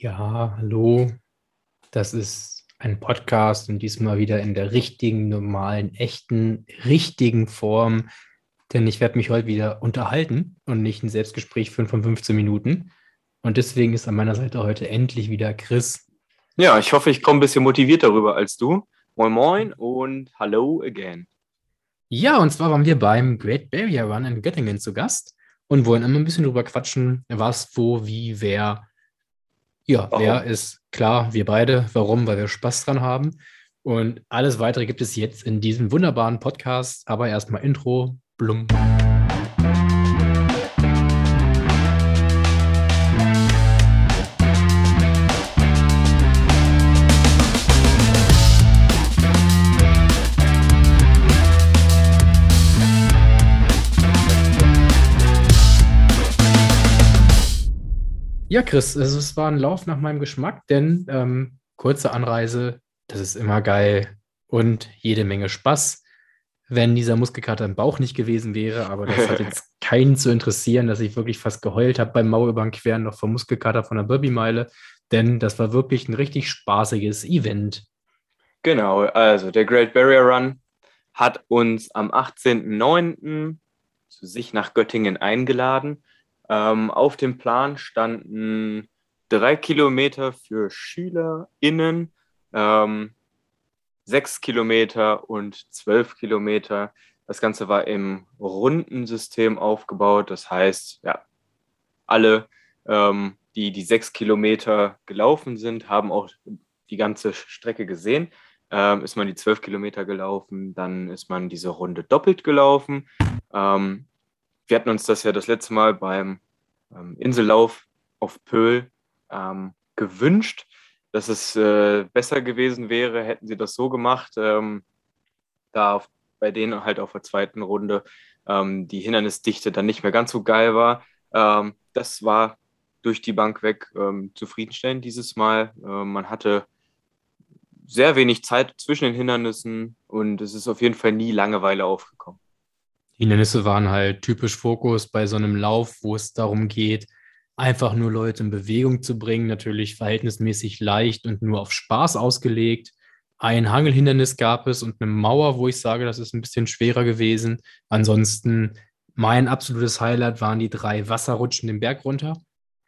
Ja, hallo. Das ist ein Podcast und diesmal wieder in der richtigen, normalen, echten, richtigen Form. Denn ich werde mich heute wieder unterhalten und nicht ein Selbstgespräch führen von 15 Minuten. Und deswegen ist an meiner Seite heute endlich wieder Chris. Ja, ich hoffe, ich komme ein bisschen motiviert darüber als du. Moin Moin und Hello again. Ja, und zwar waren wir beim Great Barrier Run in Göttingen zu Gast und wollen immer ein bisschen drüber quatschen, was, wo, wie, wer ja, warum? wer ist klar, wir beide. Warum? Weil wir Spaß dran haben. Und alles weitere gibt es jetzt in diesem wunderbaren Podcast. Aber erstmal Intro. Blum. Ja, Chris, also es war ein Lauf nach meinem Geschmack, denn ähm, kurze Anreise, das ist immer geil und jede Menge Spaß. Wenn dieser Muskelkater im Bauch nicht gewesen wäre, aber das hat jetzt keinen zu interessieren, dass ich wirklich fast geheult habe beim Mauerüberqueren noch vom Muskelkater von der Burby-Meile, denn das war wirklich ein richtig spaßiges Event. Genau, also der Great Barrier Run hat uns am 18.09. zu sich nach Göttingen eingeladen ähm, auf dem Plan standen drei Kilometer für SchülerInnen, ähm, sechs Kilometer und zwölf Kilometer. Das Ganze war im Rundensystem aufgebaut. Das heißt, ja, alle, ähm, die die sechs Kilometer gelaufen sind, haben auch die ganze Strecke gesehen. Ähm, ist man die zwölf Kilometer gelaufen, dann ist man diese Runde doppelt gelaufen. Ähm, wir hatten uns das ja das letzte Mal beim ähm, Insellauf auf Pöhl ähm, gewünscht, dass es äh, besser gewesen wäre, hätten sie das so gemacht, ähm, da auf, bei denen halt auf der zweiten Runde ähm, die Hindernisdichte dann nicht mehr ganz so geil war. Ähm, das war durch die Bank weg ähm, zufriedenstellend dieses Mal. man hatte sehr wenig Zeit zwischen den Hindernissen und es ist auf jeden Fall nie Langeweile aufgekommen. Hindernisse waren halt typisch Fokus bei so einem Lauf, wo es darum geht, einfach nur Leute in Bewegung zu bringen, natürlich verhältnismäßig leicht und nur auf Spaß ausgelegt. Ein Hangelhindernis gab es und eine Mauer, wo ich sage, das ist ein bisschen schwerer gewesen. Ansonsten mein absolutes Highlight waren die drei Wasserrutschen den Berg runter.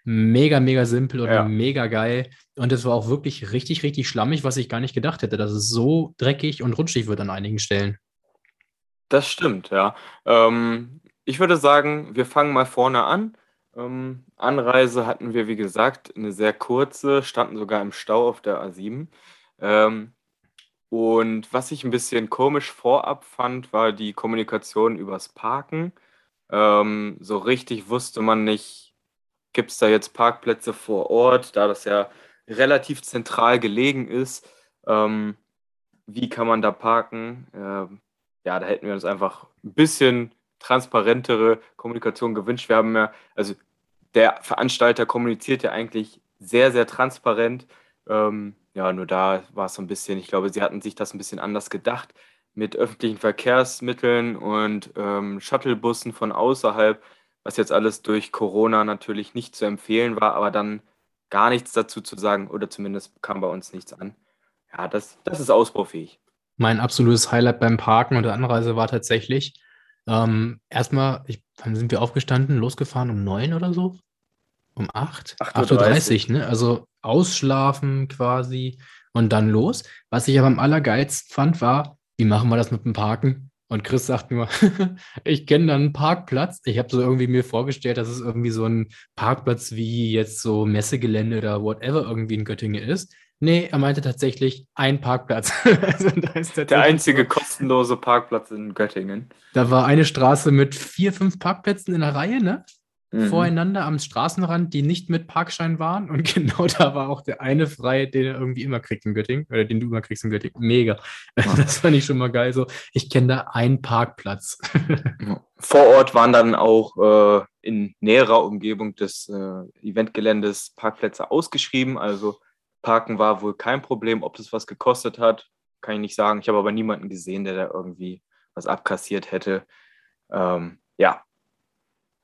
Mega, mega simpel und ja. mega geil. Und es war auch wirklich richtig, richtig schlammig, was ich gar nicht gedacht hätte, dass es so dreckig und rutschig wird an einigen Stellen. Das stimmt, ja. Ähm, ich würde sagen, wir fangen mal vorne an. Ähm, Anreise hatten wir, wie gesagt, eine sehr kurze, standen sogar im Stau auf der A7. Ähm, und was ich ein bisschen komisch vorab fand, war die Kommunikation übers Parken. Ähm, so richtig wusste man nicht, gibt es da jetzt Parkplätze vor Ort, da das ja relativ zentral gelegen ist. Ähm, wie kann man da parken? Ja, da hätten wir uns einfach ein bisschen transparentere Kommunikation gewünscht. Wir haben ja, also der Veranstalter kommuniziert ja eigentlich sehr, sehr transparent. Ähm, ja, nur da war es so ein bisschen, ich glaube, sie hatten sich das ein bisschen anders gedacht mit öffentlichen Verkehrsmitteln und ähm, Shuttlebussen von außerhalb, was jetzt alles durch Corona natürlich nicht zu empfehlen war, aber dann gar nichts dazu zu sagen oder zumindest kam bei uns nichts an. Ja, das, das ist ausbaufähig mein absolutes Highlight beim Parken und der Anreise war tatsächlich ähm, erstmal, ich, wann sind wir aufgestanden? Losgefahren um neun oder so? Um acht? 8.30 Uhr, ne? Also ausschlafen quasi und dann los. Was ich aber am allergeilsten fand, war, wie machen wir das mit dem Parken? Und Chris sagt nur, ich kenne da einen Parkplatz. Ich habe so irgendwie mir vorgestellt, dass es irgendwie so ein Parkplatz wie jetzt so Messegelände oder whatever irgendwie in Göttingen ist. Nee, er meinte tatsächlich ein Parkplatz. also der einzige kostenlose Parkplatz in Göttingen. Da war eine Straße mit vier, fünf Parkplätzen in der Reihe, ne? Mhm. Voreinander am Straßenrand, die nicht mit Parkschein waren. Und genau da war auch der eine frei, den er irgendwie immer kriegt in Göttingen. Oder den du immer kriegst in Göttingen. Mega. Ja. Das fand ich schon mal geil. So, ich kenne da einen Parkplatz. Vor Ort waren dann auch äh, in näherer Umgebung des äh, Eventgeländes Parkplätze ausgeschrieben. Also Parken war wohl kein Problem. Ob das was gekostet hat, kann ich nicht sagen. Ich habe aber niemanden gesehen, der da irgendwie was abkassiert hätte. Ähm, ja.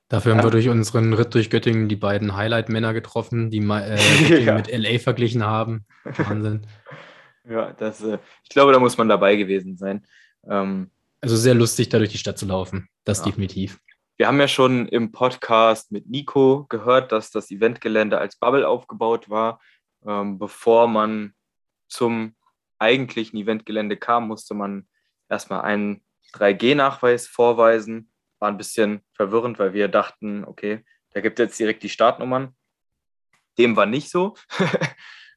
Dafür haben ja. wir durch unseren Ritt durch Göttingen die beiden Highlight-Männer getroffen, die äh, ja. mit LA verglichen haben. Wahnsinn. ja, das, äh, ich glaube, da muss man dabei gewesen sein. Ähm, also sehr lustig, da durch die Stadt zu laufen. Das ja. definitiv. Wir haben ja schon im Podcast mit Nico gehört, dass das Eventgelände als Bubble aufgebaut war. Ähm, bevor man zum eigentlichen Eventgelände kam, musste man erstmal einen 3G-Nachweis vorweisen. War ein bisschen verwirrend, weil wir dachten, okay, da gibt es jetzt direkt die Startnummern. Dem war nicht so.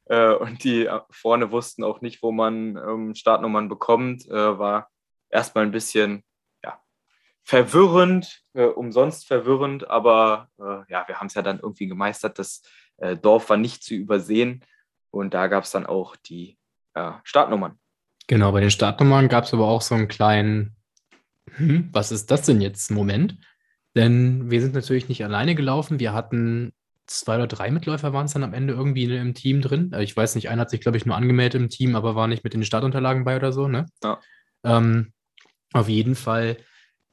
Äh, und die vorne wussten auch nicht, wo man ähm, Startnummern bekommt. Äh, war erstmal ein bisschen ja, verwirrend, äh, umsonst verwirrend, aber ja, wir haben es ja dann irgendwie gemeistert. Das Dorf war nicht zu übersehen und da gab es dann auch die Startnummern. Genau, bei den Startnummern gab es aber auch so einen kleinen, hm, was ist das denn jetzt, Moment? Denn wir sind natürlich nicht alleine gelaufen. Wir hatten zwei oder drei Mitläufer waren es dann am Ende irgendwie im Team drin. Äh, ich weiß nicht, einer hat sich, glaube ich, nur angemeldet im Team, aber war nicht mit den Startunterlagen bei oder so, ne? Ja. Ähm, auf jeden Fall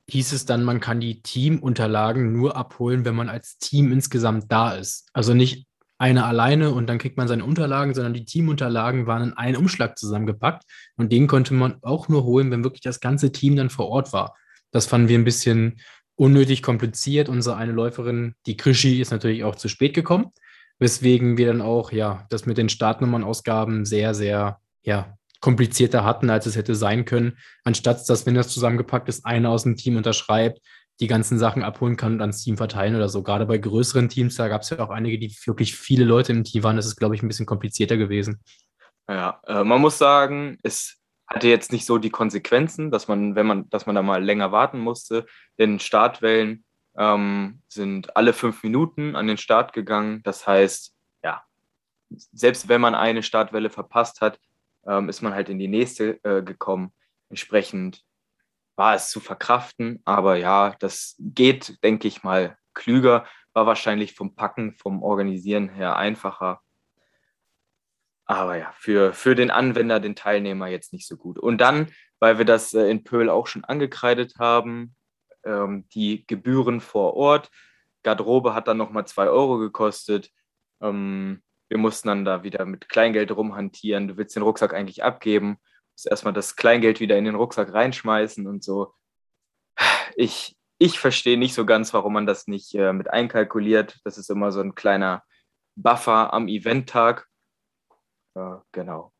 hieß es dann, man kann die Teamunterlagen nur abholen, wenn man als Team insgesamt da ist. Also nicht einer alleine und dann kriegt man seine Unterlagen, sondern die Teamunterlagen waren in einen Umschlag zusammengepackt und den konnte man auch nur holen, wenn wirklich das ganze Team dann vor Ort war. Das fanden wir ein bisschen unnötig kompliziert. Unsere eine Läuferin, die Krischi, ist natürlich auch zu spät gekommen, weswegen wir dann auch, ja, das mit den Startnummernausgaben sehr, sehr, ja, komplizierter hatten, als es hätte sein können. Anstatt dass, wenn das zusammengepackt ist, einer aus dem Team unterschreibt, die ganzen Sachen abholen kann und ans Team verteilen oder so. Gerade bei größeren Teams, da gab es ja auch einige, die wirklich viele Leute im Team waren. Das ist, glaube ich, ein bisschen komplizierter gewesen. Ja, äh, man muss sagen, es hatte jetzt nicht so die Konsequenzen, dass man, wenn man, dass man da mal länger warten musste. Denn Startwellen ähm, sind alle fünf Minuten an den Start gegangen. Das heißt, ja, selbst wenn man eine Startwelle verpasst hat, ähm, ist man halt in die nächste äh, gekommen. Entsprechend war es zu verkraften, aber ja, das geht, denke ich mal, klüger, war wahrscheinlich vom Packen, vom Organisieren her einfacher. Aber ja, für, für den Anwender, den Teilnehmer jetzt nicht so gut. Und dann, weil wir das äh, in Pöhl auch schon angekreidet haben, ähm, die Gebühren vor Ort. Garderobe hat dann nochmal zwei Euro gekostet. Ähm, wir mussten dann da wieder mit Kleingeld rumhantieren. Du willst den Rucksack eigentlich abgeben, musst erstmal das Kleingeld wieder in den Rucksack reinschmeißen und so. Ich, ich verstehe nicht so ganz, warum man das nicht äh, mit einkalkuliert. Das ist immer so ein kleiner Buffer am Eventtag äh, genau.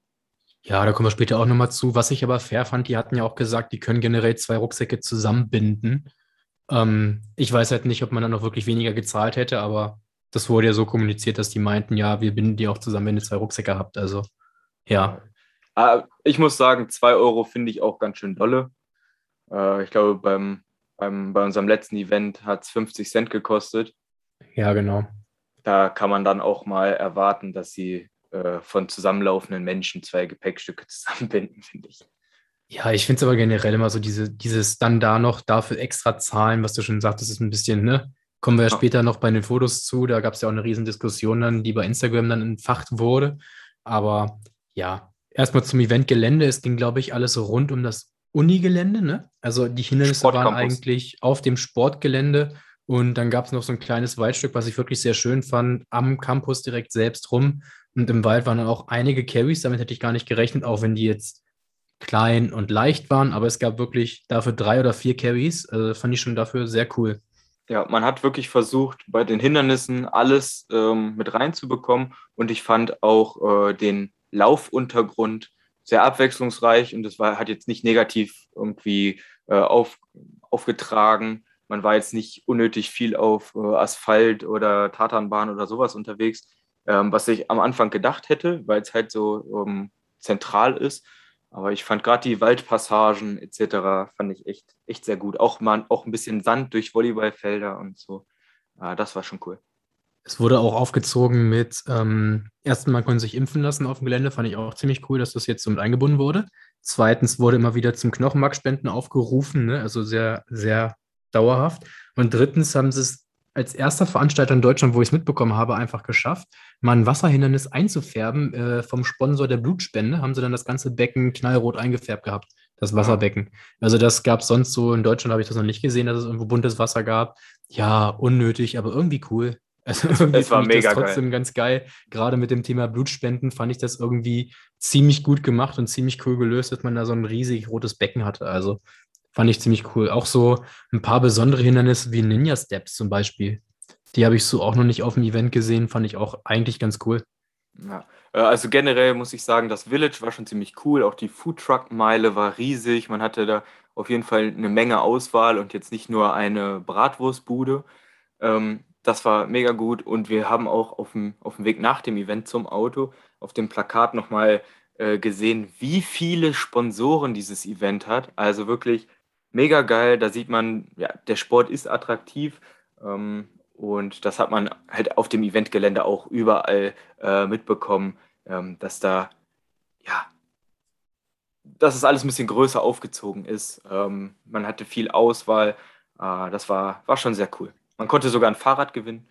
Ja, da kommen wir später auch nochmal zu. Was ich aber fair fand, die hatten ja auch gesagt, die können generell zwei Rucksäcke zusammenbinden. Ähm, ich weiß halt nicht, ob man dann noch wirklich weniger gezahlt hätte, aber das wurde ja so kommuniziert, dass die meinten, ja, wir binden die auch zusammen, wenn ihr zwei Rucksäcke habt. Also, ja. Ah, ich muss sagen, zwei Euro finde ich auch ganz schön dolle. Äh, ich glaube, beim, beim, bei unserem letzten Event hat es 50 Cent gekostet. Ja, genau. Da kann man dann auch mal erwarten, dass sie äh, von zusammenlaufenden Menschen zwei Gepäckstücke zusammenbinden, finde ich. Ja, ich finde es aber generell immer so, diese, dieses dann da noch dafür extra zahlen, was du schon sagtest, ist ein bisschen, ne? Kommen wir ja später noch bei den Fotos zu. Da gab es ja auch eine riesen Diskussion dann, die bei Instagram dann entfacht wurde. Aber ja, erstmal zum Eventgelände. Es ging, glaube ich, alles rund um das Unigelände. Ne? Also die Hindernisse waren eigentlich auf dem Sportgelände und dann gab es noch so ein kleines Waldstück, was ich wirklich sehr schön fand, am Campus direkt selbst rum. Und im Wald waren dann auch einige Carries, damit hätte ich gar nicht gerechnet, auch wenn die jetzt klein und leicht waren. Aber es gab wirklich dafür drei oder vier Carries. Also fand ich schon dafür sehr cool. Ja, man hat wirklich versucht, bei den Hindernissen alles ähm, mit reinzubekommen. Und ich fand auch äh, den Laufuntergrund sehr abwechslungsreich und das war, hat jetzt nicht negativ irgendwie äh, auf, aufgetragen. Man war jetzt nicht unnötig viel auf äh, Asphalt oder Tatanbahn oder sowas unterwegs, ähm, was ich am Anfang gedacht hätte, weil es halt so ähm, zentral ist. Aber ich fand gerade die Waldpassagen etc. fand ich echt, echt sehr gut. Auch mal auch ein bisschen Sand durch Volleyballfelder und so. Äh, das war schon cool. Es wurde auch aufgezogen mit, ähm, erstens, man konnte sich impfen lassen auf dem Gelände, fand ich auch ziemlich cool, dass das jetzt so mit eingebunden wurde. Zweitens wurde immer wieder zum Knochenmarkspenden aufgerufen, ne? also sehr, sehr dauerhaft. Und drittens haben sie es als erster Veranstalter in Deutschland, wo ich es mitbekommen habe, einfach geschafft, mal ein Wasserhindernis einzufärben äh, vom Sponsor der Blutspende. Haben sie dann das ganze Becken knallrot eingefärbt gehabt, das Wasserbecken. Also das gab es sonst so, in Deutschland habe ich das noch nicht gesehen, dass es irgendwo buntes Wasser gab. ja, unnötig, aber irgendwie cool. Also irgendwie es war mega das trotzdem geil. ganz geil. Gerade mit dem Thema Blutspenden fand ich das irgendwie ziemlich gut gemacht und ziemlich cool gelöst, dass man da so ein riesig rotes Becken hatte. Also fand ich ziemlich cool. Auch so ein paar besondere Hindernisse wie Ninja Steps zum Beispiel. Die habe ich so auch noch nicht auf dem Event gesehen, fand ich auch eigentlich ganz cool. Ja, äh, also generell muss ich sagen, das Village war schon ziemlich cool. Auch die Foodtruck-Meile war riesig. Man hatte da auf jeden Fall eine Menge Auswahl und jetzt nicht nur eine Bratwurstbude. Ähm, das war mega gut und wir haben auch auf dem, auf dem Weg nach dem Event zum Auto auf dem Plakat nochmal äh, gesehen, wie viele Sponsoren dieses Event hat. Also wirklich mega geil. Da sieht man, ja, der Sport ist attraktiv ähm, und das hat man halt auf dem Eventgelände auch überall äh, mitbekommen, ähm, dass da, ja, dass es alles ein bisschen größer aufgezogen ist. Ähm, man hatte viel Auswahl. Äh, das war, war schon sehr cool. Man konnte sogar ein Fahrrad gewinnen.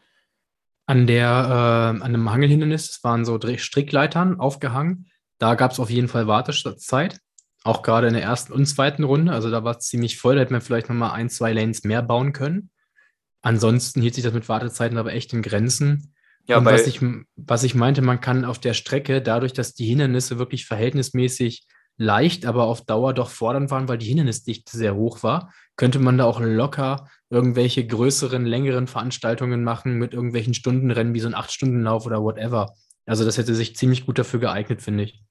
An der, äh, an einem Hangelhindernis waren so Strickleitern aufgehangen. Da gab es auf jeden Fall Wartezeit. Auch gerade in der ersten und zweiten Runde. Also da war es ziemlich voll. Da hätte man vielleicht nochmal ein, zwei Lanes mehr bauen können. Ansonsten hielt sich das mit Wartezeiten aber echt in Grenzen. Ja, und was ich, was ich meinte, man kann auf der Strecke, dadurch, dass die Hindernisse wirklich verhältnismäßig leicht, aber auf Dauer doch fordernd waren, weil die Hindernisdichte sehr hoch war, könnte man da auch locker irgendwelche größeren, längeren Veranstaltungen machen mit irgendwelchen Stundenrennen wie so ein Acht-Stunden-Lauf oder whatever. Also das hätte sich ziemlich gut dafür geeignet, finde ich.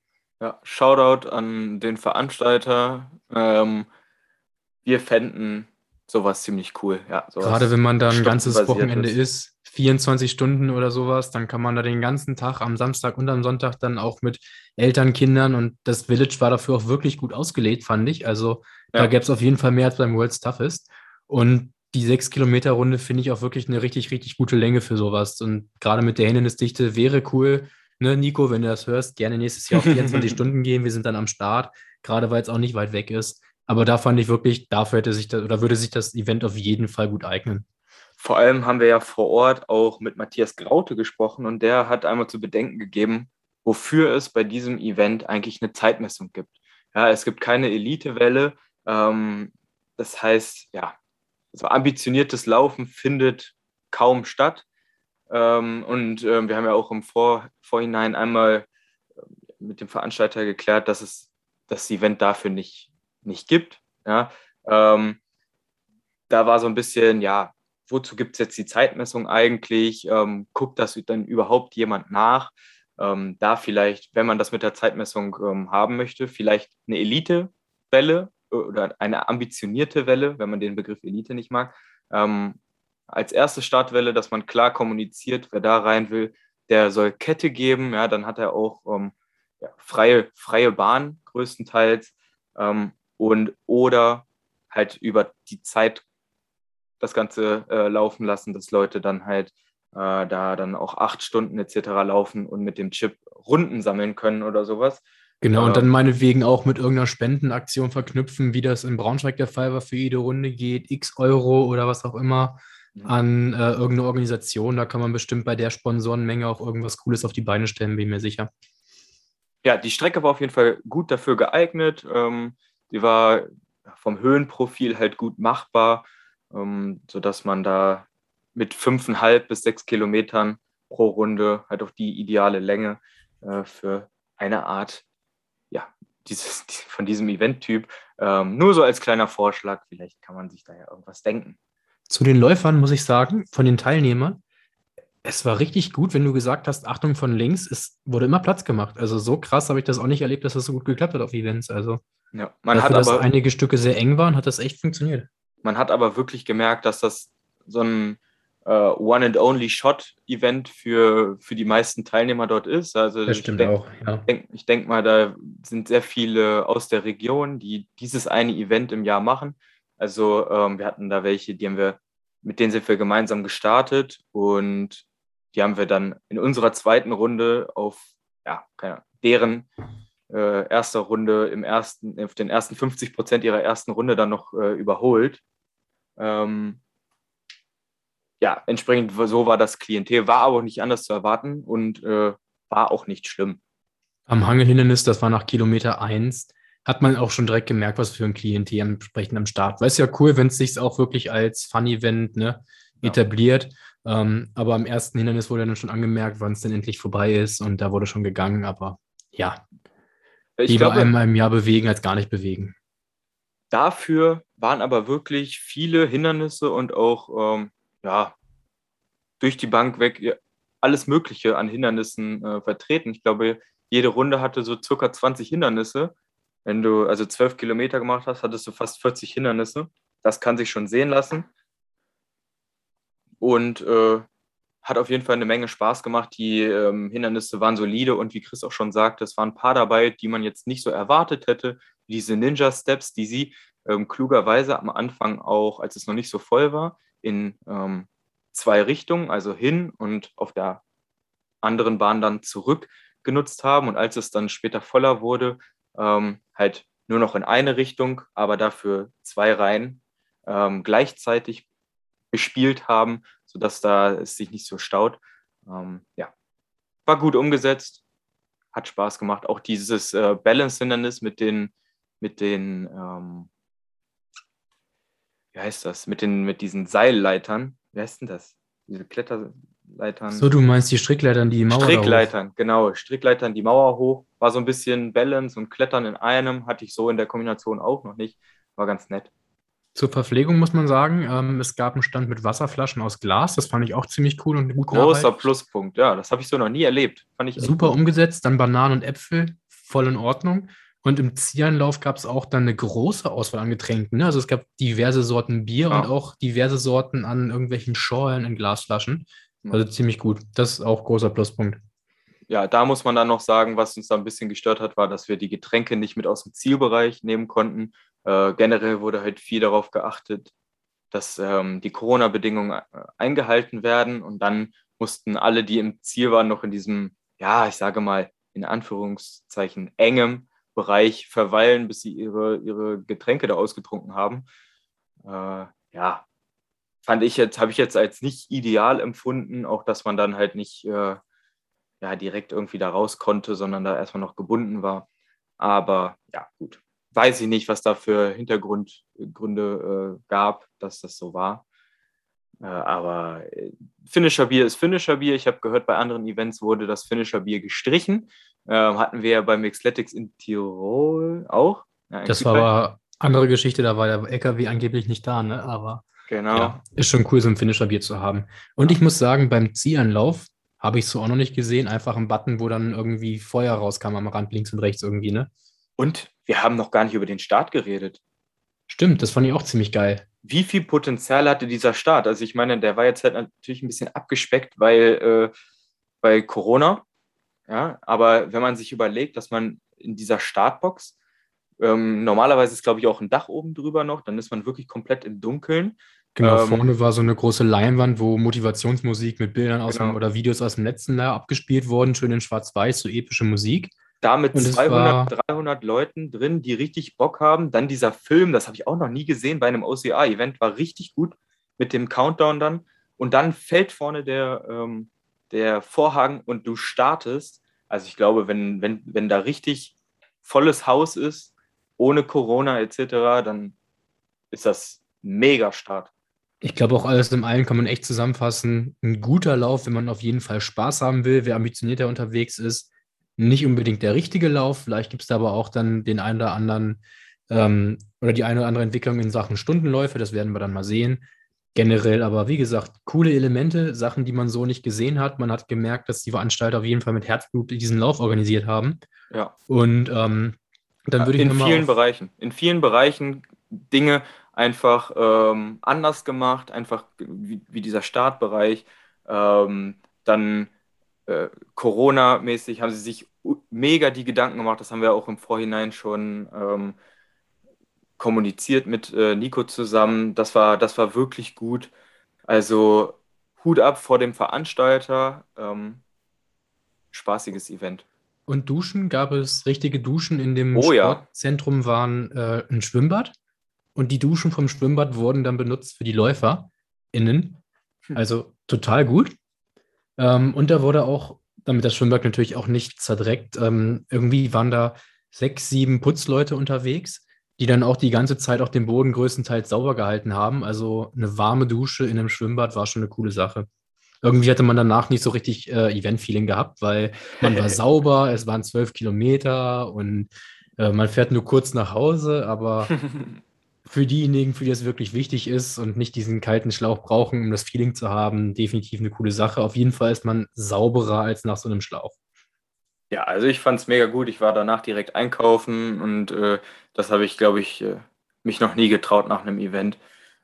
Ja, Shoutout an den Veranstalter. Ähm, wir fänden sowas ziemlich cool. Ja, Gerade wenn man da ein ganzes Wochenende ist. ist 24 Stunden oder sowas, dann kann man da den ganzen Tag am Samstag und am Sonntag dann auch mit Eltern, Kindern und das Village war dafür auch wirklich gut ausgelegt, fand ich. Also ja. da gäbe es auf jeden Fall mehr als beim World's Toughest. Und die 6 Kilometer Runde finde ich auch wirklich eine richtig, richtig gute Länge für sowas. Und gerade mit der Hindernisdichte wäre cool. Ne, Nico, wenn du das hörst, gerne nächstes Jahr auf 24 Stunden gehen. Wir sind dann am Start, gerade weil es auch nicht weit weg ist. Aber da fand ich wirklich, dafür hätte sich das, oder würde sich das Event auf jeden Fall gut eignen. Vor allem haben wir ja vor Ort auch mit Matthias Graute gesprochen und der hat einmal zu bedenken gegeben, wofür es bei diesem Event eigentlich eine Zeitmessung gibt. Ja, es gibt keine Elitewelle. Ähm, das heißt, ja, so ambitioniertes Laufen findet kaum statt. Ähm, und äh, wir haben ja auch im Vor Vorhinein einmal äh, mit dem Veranstalter geklärt, dass es das Event dafür nicht, nicht gibt. Ja, ähm, da war so ein bisschen, ja, wozu gibt es jetzt die Zeitmessung eigentlich? Ähm, guckt das dann überhaupt jemand nach? Ähm, da vielleicht, wenn man das mit der Zeitmessung ähm, haben möchte, vielleicht eine Elite-Welle oder eine ambitionierte Welle, wenn man den Begriff Elite nicht mag, ähm, als erste Startwelle, dass man klar kommuniziert, wer da rein will, der soll Kette geben, ja, dann hat er auch ähm, ja, freie, freie Bahn größtenteils ähm, und oder halt über die Zeit das Ganze äh, laufen lassen, dass Leute dann halt äh, da dann auch acht Stunden etc. laufen und mit dem Chip Runden sammeln können oder sowas. Genau, und dann meinetwegen auch mit irgendeiner Spendenaktion verknüpfen, wie das in Braunschweig der Fall war, für jede Runde geht, x Euro oder was auch immer an äh, irgendeine Organisation. Da kann man bestimmt bei der Sponsorenmenge auch irgendwas Cooles auf die Beine stellen, bin ich mir sicher. Ja, die Strecke war auf jeden Fall gut dafür geeignet. Ähm, die war vom Höhenprofil halt gut machbar ähm, sodass man da mit fünfeinhalb bis sechs Kilometern pro Runde halt auch die ideale Länge äh, für eine Art, ja, dieses, von diesem Eventtyp. Ähm, nur so als kleiner Vorschlag, vielleicht kann man sich da ja irgendwas denken. Zu den Läufern muss ich sagen, von den Teilnehmern, es war richtig gut, wenn du gesagt hast, Achtung von links, es wurde immer Platz gemacht. Also so krass habe ich das auch nicht erlebt, dass das so gut geklappt hat auf Events. Also ja, man dafür, hat aber, dass einige Stücke sehr eng waren, hat das echt funktioniert. Man hat aber wirklich gemerkt, dass das so ein äh, One-and-Only-Shot-Event für, für die meisten Teilnehmer dort ist. Also das stimmt denk, auch, ja. Ich denke denk mal, da sind sehr viele aus der Region, die dieses eine Event im Jahr machen. Also ähm, wir hatten da welche, die haben wir, mit denen sind wir gemeinsam gestartet und die haben wir dann in unserer zweiten Runde auf ja, keine Ahnung, deren äh, erster Runde im ersten, auf den ersten 50 Prozent ihrer ersten Runde dann noch äh, überholt. Ähm, ja, entsprechend so war das Klientel, war aber auch nicht anders zu erwarten und äh, war auch nicht schlimm. Am Hangelhindernis, das war nach Kilometer 1, hat man auch schon direkt gemerkt, was für ein Klientel entsprechend am Start war. Ist ja cool, wenn es sich auch wirklich als Fun-Event, ne, ja. Ähm, aber am ersten Hindernis wurde dann schon angemerkt, wann es denn endlich vorbei ist und da wurde schon gegangen. Aber ja, ich lieber glaube, einmal im Jahr bewegen als gar nicht bewegen. Dafür waren aber wirklich viele Hindernisse und auch ähm, ja, durch die Bank weg alles Mögliche an Hindernissen äh, vertreten. Ich glaube, jede Runde hatte so circa 20 Hindernisse. Wenn du also 12 Kilometer gemacht hast, hattest du fast 40 Hindernisse. Das kann sich schon sehen lassen. Und äh, hat auf jeden Fall eine Menge Spaß gemacht. Die ähm, Hindernisse waren solide und wie Chris auch schon sagte, es waren ein paar dabei, die man jetzt nicht so erwartet hätte. Diese Ninja Steps, die sie ähm, klugerweise am Anfang auch, als es noch nicht so voll war, in ähm, zwei Richtungen, also hin und auf der anderen Bahn dann zurück genutzt haben. Und als es dann später voller wurde, ähm, halt nur noch in eine Richtung, aber dafür zwei Reihen ähm, gleichzeitig bespielt haben, sodass da es sich nicht so staut. Ähm, ja, war gut umgesetzt, hat Spaß gemacht. Auch dieses äh, Balance-Hindernis mit den, mit den, ähm, wie heißt das, mit den, mit diesen Seilleitern. Wie heißt denn das? Diese Kletterleitern. So, du meinst die Strickleitern, die Mauer Strickleitern, genau. Strickleitern, die Mauer hoch. War so ein bisschen Balance und Klettern in einem. Hatte ich so in der Kombination auch noch nicht. War ganz nett. Zur Verpflegung muss man sagen, ähm, es gab einen Stand mit Wasserflaschen aus Glas. Das fand ich auch ziemlich cool und gut Großer nachhaltig. Pluspunkt, ja. Das habe ich so noch nie erlebt. Fand ich Super umgesetzt. Dann Bananen und Äpfel, voll in Ordnung. Und im Zieranlauf gab es auch dann eine große Auswahl an Getränken. Ne? Also es gab diverse Sorten Bier ja. und auch diverse Sorten an irgendwelchen Schorlen in Glasflaschen. Also ziemlich gut. Das ist auch großer Pluspunkt. Ja, da muss man dann noch sagen, was uns da ein bisschen gestört hat, war, dass wir die Getränke nicht mit aus dem Zielbereich nehmen konnten. Äh, generell wurde halt viel darauf geachtet, dass ähm, die Corona-Bedingungen äh, eingehalten werden und dann mussten alle, die im Ziel waren, noch in diesem, ja, ich sage mal, in Anführungszeichen engem Bereich verweilen, bis sie ihre, ihre Getränke da ausgetrunken haben. Äh, ja, fand ich jetzt, habe ich jetzt als nicht ideal empfunden, auch dass man dann halt nicht äh, ja, direkt irgendwie da raus konnte, sondern da erstmal noch gebunden war. Aber ja, gut weiß ich nicht, was da für Hintergründe äh, gab, dass das so war. Äh, aber äh, Finisher Bier ist Finisher Bier. Ich habe gehört, bei anderen Events wurde das Finisher Bier gestrichen. Ähm, hatten wir ja bei Mixletics in Tirol auch. Ja, das war aber andere Geschichte, da war der LKW angeblich nicht da, ne? Aber genau. Ja, ist schon cool, so ein Finisher Bier zu haben. Und ich muss sagen, beim Ziehanlauf habe ich es so auch noch nicht gesehen. Einfach ein Button, wo dann irgendwie Feuer rauskam am Rand links und rechts irgendwie, ne? Und wir haben noch gar nicht über den Start geredet. Stimmt, das fand ich auch ziemlich geil. Wie viel Potenzial hatte dieser Start? Also ich meine, der war jetzt halt natürlich ein bisschen abgespeckt, weil äh, bei Corona. Ja, aber wenn man sich überlegt, dass man in dieser Startbox ähm, normalerweise ist, glaube ich, auch ein Dach oben drüber noch, dann ist man wirklich komplett im Dunkeln. Genau, ähm, vorne war so eine große Leinwand, wo Motivationsmusik mit Bildern aus genau. dem, oder Videos aus dem letzten Jahr abgespielt wurden, schön in Schwarz-Weiß, so epische Musik da mit 200, 300 Leuten drin, die richtig Bock haben. Dann dieser Film, das habe ich auch noch nie gesehen bei einem OCA-Event, war richtig gut mit dem Countdown dann. Und dann fällt vorne der, ähm, der Vorhang und du startest. Also ich glaube, wenn, wenn, wenn da richtig volles Haus ist, ohne Corona etc., dann ist das mega Start. Ich glaube auch alles im allen kann man echt zusammenfassen. Ein guter Lauf, wenn man auf jeden Fall Spaß haben will, wer ambitionierter unterwegs ist nicht unbedingt der richtige Lauf. Vielleicht gibt es da aber auch dann den einen oder anderen ähm, oder die eine oder andere Entwicklung in Sachen Stundenläufe. Das werden wir dann mal sehen. Generell aber, wie gesagt, coole Elemente, Sachen, die man so nicht gesehen hat. Man hat gemerkt, dass die Veranstalter auf jeden Fall mit Herzblut diesen Lauf organisiert haben. Ja. Und ähm, dann würde ich In vielen Bereichen. In vielen Bereichen Dinge einfach ähm, anders gemacht, einfach wie, wie dieser Startbereich. Ähm, dann äh, Corona-mäßig haben sie sich mega die Gedanken gemacht. Das haben wir auch im Vorhinein schon ähm, kommuniziert mit äh, Nico zusammen. Das war, das war wirklich gut. Also Hut ab vor dem Veranstalter. Ähm, spaßiges Event. Und Duschen, gab es richtige Duschen in dem oh, Sportzentrum, ja. waren äh, ein Schwimmbad. Und die Duschen vom Schwimmbad wurden dann benutzt für die LäuferInnen. Hm. Also total gut. Ähm, und da wurde auch, damit das Schwimmbad natürlich auch nicht zerdreckt, ähm, irgendwie waren da sechs, sieben Putzleute unterwegs, die dann auch die ganze Zeit auch den Boden größtenteils sauber gehalten haben. Also eine warme Dusche in einem Schwimmbad war schon eine coole Sache. Irgendwie hatte man danach nicht so richtig äh, Event-Feeling gehabt, weil man war sauber, es waren zwölf Kilometer und äh, man fährt nur kurz nach Hause, aber für diejenigen, für die es wirklich wichtig ist und nicht diesen kalten Schlauch brauchen, um das Feeling zu haben, definitiv eine coole Sache. Auf jeden Fall ist man sauberer als nach so einem Schlauch. Ja, also ich fand es mega gut. Ich war danach direkt einkaufen und äh, das habe ich, glaube ich, äh, mich noch nie getraut nach einem Event.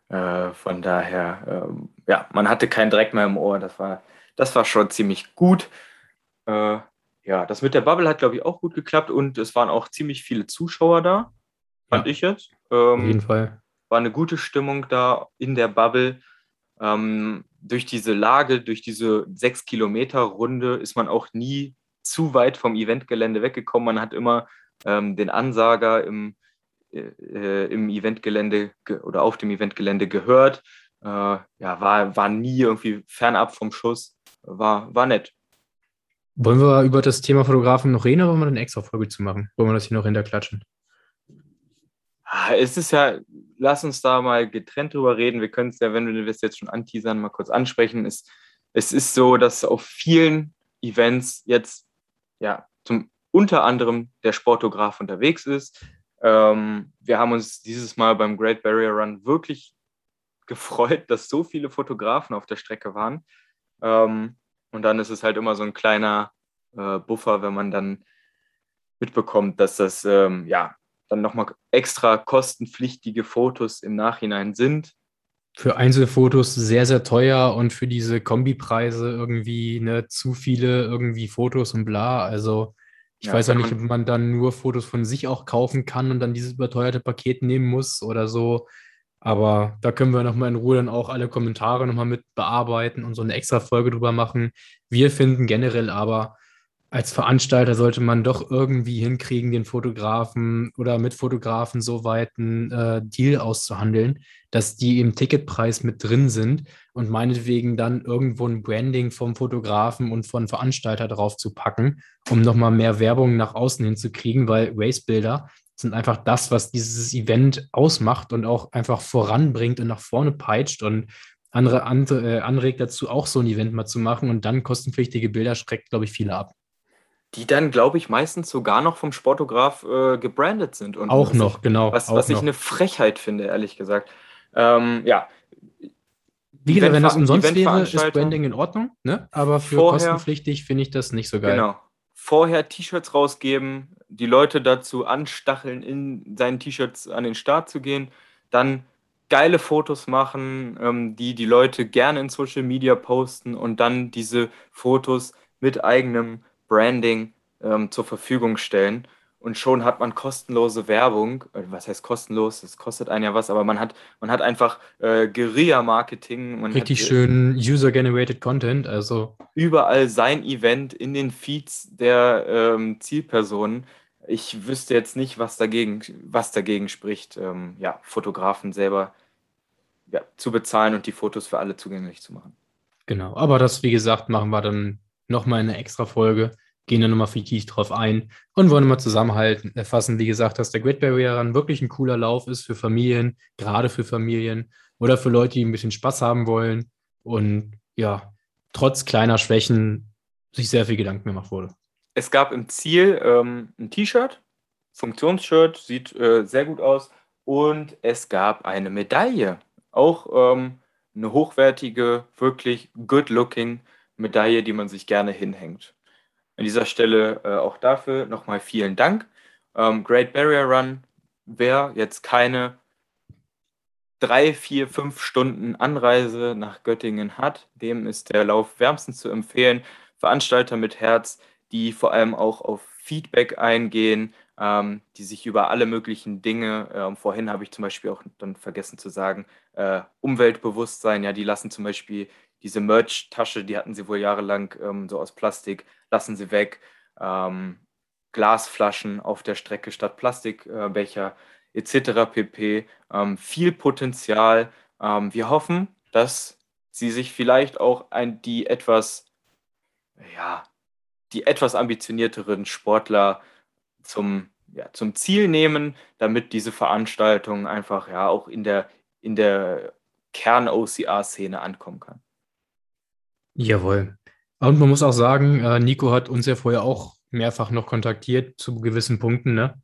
Äh, von daher, ähm, ja, man hatte keinen Dreck mehr im Ohr. Das war, das war schon ziemlich gut. Äh, ja, das mit der Bubble hat, glaube ich, auch gut geklappt und es waren auch ziemlich viele Zuschauer da, fand ja, ich jetzt. Ähm, auf jeden Fall. War eine gute Stimmung da in der Bubble. Ähm, durch diese Lage, durch diese sechs Kilometer Runde ist man auch nie zu weit vom Eventgelände weggekommen. Man hat immer ähm, den Ansager im, äh, im Eventgelände oder auf dem Eventgelände gehört. Äh, ja, war, war nie irgendwie fernab vom Schuss. War, war nett. Wollen wir über das Thema Fotografen noch reden oder wollen wir eine extra Folge zu machen? Wollen wir das hier noch hinterklatschen? Ah, es ist ja, lass uns da mal getrennt drüber reden. Wir können es ja, wenn wir das jetzt schon anteasern, mal kurz ansprechen. Es, es ist so, dass auf vielen Events jetzt ja zum unter anderem der Sportograf unterwegs ist. Ähm, wir haben uns dieses Mal beim Great Barrier Run wirklich gefreut, dass so viele Fotografen auf der Strecke waren. Ähm, und dann ist es halt immer so ein kleiner äh, Buffer, wenn man dann mitbekommt, dass das ähm, ja dann nochmal extra kostenpflichtige Fotos im Nachhinein sind. Für Einzelfotos sehr, sehr teuer und für diese Kombipreise irgendwie ne, zu viele irgendwie Fotos und bla. Also ich ja, weiß auch nicht, ob man dann nur Fotos von sich auch kaufen kann und dann dieses überteuerte Paket nehmen muss oder so. Aber da können wir nochmal in Ruhe dann auch alle Kommentare nochmal mit bearbeiten und so eine extra Folge drüber machen. Wir finden generell aber, als Veranstalter sollte man doch irgendwie hinkriegen, den Fotografen oder mit Fotografen so weit einen äh, Deal auszuhandeln, dass die im Ticketpreis mit drin sind und meinetwegen dann irgendwo ein Branding vom Fotografen und von Veranstalter drauf zu packen, um nochmal mehr Werbung nach außen hinzukriegen, weil Racebilder sind einfach das, was dieses Event ausmacht und auch einfach voranbringt und nach vorne peitscht und andere, andere äh, anregt dazu, auch so ein Event mal zu machen und dann kostenpflichtige Bilder schreckt, glaube ich, viele ab die dann, glaube ich, meistens sogar noch vom Sportograf äh, gebrandet sind. Und auch noch, ich, genau. Was, was ich eine Frechheit finde, ehrlich gesagt. Ähm, ja. Wie gesagt, wenn das umsonst wäre, ist Branding in Ordnung, ne? aber für vorher, kostenpflichtig finde ich das nicht so geil. Genau. Vorher T-Shirts rausgeben, die Leute dazu anstacheln, in seinen T-Shirts an den Start zu gehen, dann geile Fotos machen, ähm, die die Leute gerne in Social Media posten und dann diese Fotos mit eigenem Branding ähm, zur Verfügung stellen. Und schon hat man kostenlose Werbung. Äh, was heißt kostenlos? Das kostet einen ja was, aber man hat, man hat einfach äh, Guerilla-Marketing. Richtig hat, schön User-Generated Content. Also überall sein Event in den Feeds der ähm, Zielpersonen. Ich wüsste jetzt nicht, was dagegen, was dagegen spricht, ähm, ja, Fotografen selber ja, zu bezahlen und die Fotos für alle zugänglich zu machen. Genau, aber das, wie gesagt, machen wir dann nochmal eine extra Folge, gehen da nochmal fiktiv drauf ein und wollen mal zusammenhalten, erfassen, wie gesagt, dass der Great Barrier Run wirklich ein cooler Lauf ist für Familien, gerade für Familien oder für Leute, die ein bisschen Spaß haben wollen und ja, trotz kleiner Schwächen sich sehr viel Gedanken gemacht wurde. Es gab im Ziel ähm, ein T-Shirt, Funktionsshirt, sieht äh, sehr gut aus und es gab eine Medaille, auch ähm, eine hochwertige, wirklich good-looking Medaille, die man sich gerne hinhängt. An dieser Stelle äh, auch dafür nochmal vielen Dank. Ähm, Great Barrier Run, wer jetzt keine drei, vier, fünf Stunden Anreise nach Göttingen hat, dem ist der Lauf wärmstens zu empfehlen. Veranstalter mit Herz, die vor allem auch auf Feedback eingehen, ähm, die sich über alle möglichen Dinge, äh, vorhin habe ich zum Beispiel auch dann vergessen zu sagen, äh, Umweltbewusstsein, ja, die lassen zum Beispiel diese Merch-Tasche, die hatten sie wohl jahrelang ähm, so aus Plastik, lassen sie weg. Ähm, Glasflaschen auf der Strecke statt Plastikbecher äh, etc. pp. Ähm, viel Potenzial. Ähm, wir hoffen, dass sie sich vielleicht auch ein, die etwas, ja, die etwas ambitionierteren Sportler zum ja, zum Ziel nehmen, damit diese Veranstaltung einfach ja auch in der, in der Kern-OCR-Szene ankommen kann. Jawohl. Und man muss auch sagen, äh, Nico hat uns ja vorher auch mehrfach noch kontaktiert zu gewissen Punkten, ne?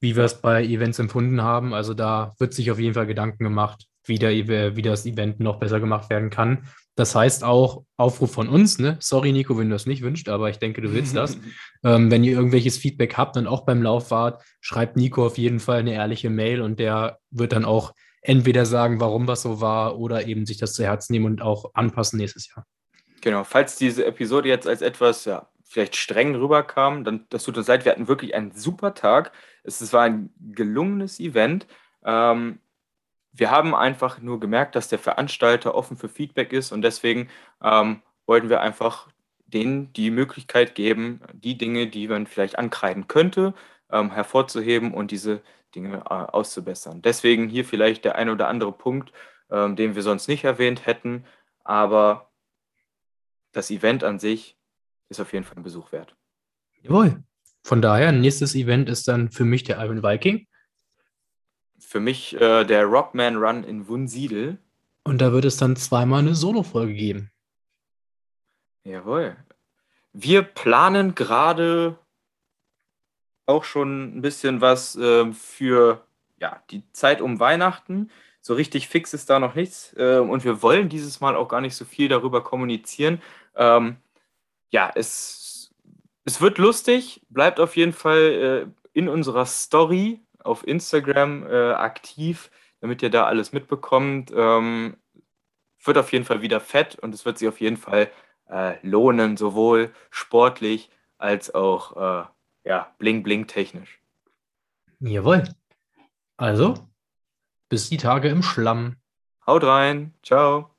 wie wir es bei Events empfunden haben. Also da wird sich auf jeden Fall Gedanken gemacht, wie, der, wie das Event noch besser gemacht werden kann. Das heißt auch Aufruf von uns, ne? Sorry, Nico, wenn du das nicht wünschst, aber ich denke, du willst das. ähm, wenn ihr irgendwelches Feedback habt und auch beim Lauf wart, schreibt Nico auf jeden Fall eine ehrliche Mail und der wird dann auch entweder sagen, warum was so war oder eben sich das zu Herzen nehmen und auch anpassen nächstes Jahr. Genau, falls diese Episode jetzt als etwas, ja, vielleicht streng rüberkam, dann das tut uns leid. Wir hatten wirklich einen super Tag. Es, es war ein gelungenes Event. Ähm, wir haben einfach nur gemerkt, dass der Veranstalter offen für Feedback ist und deswegen ähm, wollten wir einfach denen die Möglichkeit geben, die Dinge, die man vielleicht ankreiden könnte, ähm, hervorzuheben und diese Dinge äh, auszubessern. Deswegen hier vielleicht der ein oder andere Punkt, ähm, den wir sonst nicht erwähnt hätten, aber das Event an sich ist auf jeden Fall ein Besuch wert. Jawohl. Von daher, nächstes Event ist dann für mich der Iron Viking für mich äh, der Rockman Run in Wunsiedel. Und da wird es dann zweimal eine Solo-Folge geben. Jawohl. Wir planen gerade auch schon ein bisschen was äh, für ja, die Zeit um Weihnachten. So richtig fix ist da noch nichts. Äh, und wir wollen dieses Mal auch gar nicht so viel darüber kommunizieren. Ähm, ja, es, es wird lustig. Bleibt auf jeden Fall äh, in unserer Story auf Instagram äh, aktiv, damit ihr da alles mitbekommt. Ähm, wird auf jeden Fall wieder fett und es wird sich auf jeden Fall äh, lohnen, sowohl sportlich als auch äh, ja, bling-bling technisch. Jawohl. Also, bis die Tage im Schlamm. Haut rein. Ciao.